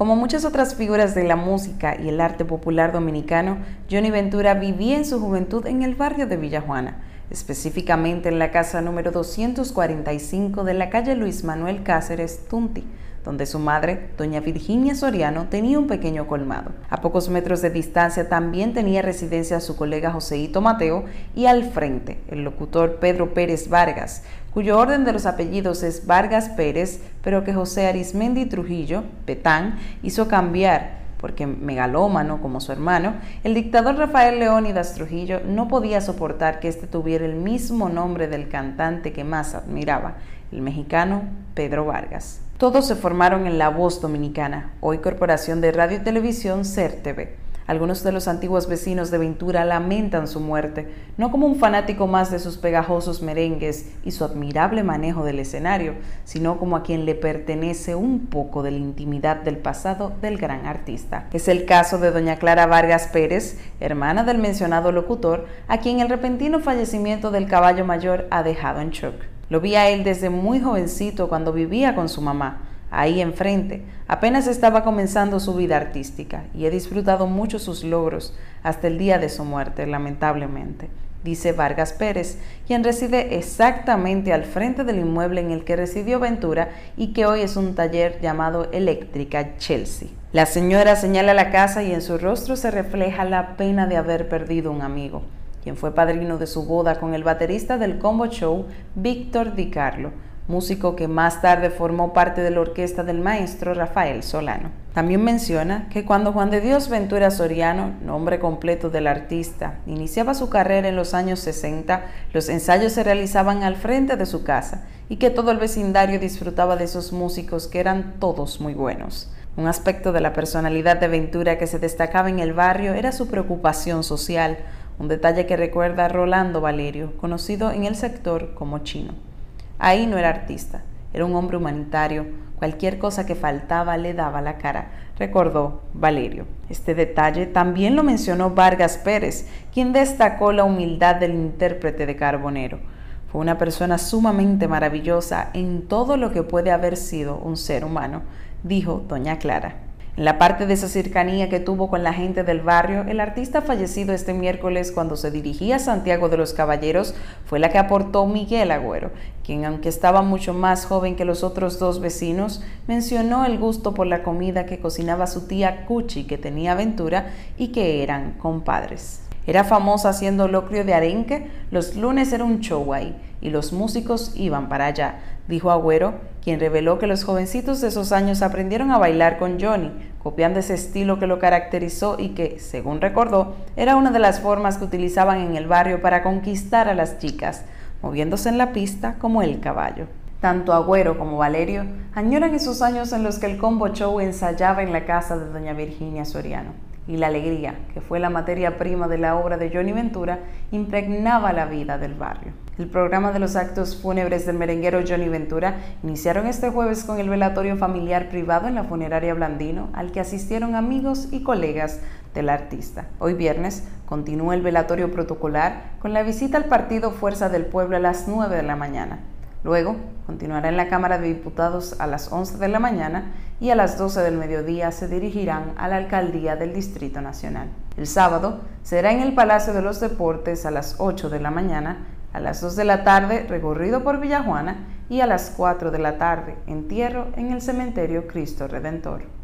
Como muchas otras figuras de la música y el arte popular dominicano, Johnny Ventura vivía en su juventud en el barrio de Villajuana, específicamente en la casa número 245 de la calle Luis Manuel Cáceres Tunti, donde su madre, doña Virginia Soriano, tenía un pequeño colmado. A pocos metros de distancia también tenía residencia su colega Joseito Mateo y al frente el locutor Pedro Pérez Vargas, cuyo orden de los apellidos es Vargas Pérez, pero que José Arismendi Trujillo, Petán, hizo cambiar porque megalómano como su hermano, el dictador Rafael Leónidas Trujillo no podía soportar que éste tuviera el mismo nombre del cantante que más admiraba, el mexicano Pedro Vargas. Todos se formaron en La Voz Dominicana, hoy Corporación de Radio y Televisión CERTV. Algunos de los antiguos vecinos de Ventura lamentan su muerte, no como un fanático más de sus pegajosos merengues y su admirable manejo del escenario, sino como a quien le pertenece un poco de la intimidad del pasado del gran artista. Es el caso de doña Clara Vargas Pérez, hermana del mencionado locutor, a quien el repentino fallecimiento del caballo mayor ha dejado en shock. Lo vi a él desde muy jovencito cuando vivía con su mamá ahí enfrente. Apenas estaba comenzando su vida artística y he disfrutado mucho sus logros hasta el día de su muerte, lamentablemente, dice Vargas Pérez, quien reside exactamente al frente del inmueble en el que residió Ventura y que hoy es un taller llamado Eléctrica Chelsea. La señora señala la casa y en su rostro se refleja la pena de haber perdido un amigo, quien fue padrino de su boda con el baterista del combo show Víctor Di Carlo músico que más tarde formó parte de la orquesta del maestro Rafael Solano. También menciona que cuando Juan de Dios Ventura Soriano, nombre completo del artista, iniciaba su carrera en los años 60, los ensayos se realizaban al frente de su casa y que todo el vecindario disfrutaba de esos músicos que eran todos muy buenos. Un aspecto de la personalidad de Ventura que se destacaba en el barrio era su preocupación social, un detalle que recuerda a Rolando Valerio, conocido en el sector como chino. Ahí no era artista, era un hombre humanitario. Cualquier cosa que faltaba le daba la cara, recordó Valerio. Este detalle también lo mencionó Vargas Pérez, quien destacó la humildad del intérprete de Carbonero. Fue una persona sumamente maravillosa en todo lo que puede haber sido un ser humano, dijo doña Clara. En la parte de esa cercanía que tuvo con la gente del barrio, el artista fallecido este miércoles cuando se dirigía a Santiago de los Caballeros fue la que aportó Miguel Agüero, quien aunque estaba mucho más joven que los otros dos vecinos, mencionó el gusto por la comida que cocinaba su tía Cuchi, que tenía aventura y que eran compadres. Era famosa haciendo locrio de arenque, los lunes era un show ahí y los músicos iban para allá, dijo Agüero, quien reveló que los jovencitos de esos años aprendieron a bailar con Johnny, copiando ese estilo que lo caracterizó y que, según recordó, era una de las formas que utilizaban en el barrio para conquistar a las chicas, moviéndose en la pista como el caballo. Tanto Agüero como Valerio añoran esos años en los que el combo show ensayaba en la casa de doña Virginia Soriano y la alegría, que fue la materia prima de la obra de Johnny Ventura, impregnaba la vida del barrio. El programa de los actos fúnebres del merenguero Johnny Ventura iniciaron este jueves con el velatorio familiar privado en la funeraria Blandino, al que asistieron amigos y colegas del artista. Hoy viernes continúa el velatorio protocolar con la visita al partido Fuerza del Pueblo a las 9 de la mañana. Luego continuará en la Cámara de Diputados a las 11 de la mañana y a las 12 del mediodía se dirigirán a la Alcaldía del Distrito Nacional. El sábado será en el Palacio de los Deportes a las 8 de la mañana, a las 2 de la tarde recorrido por Villajuana y a las 4 de la tarde entierro en el Cementerio Cristo Redentor.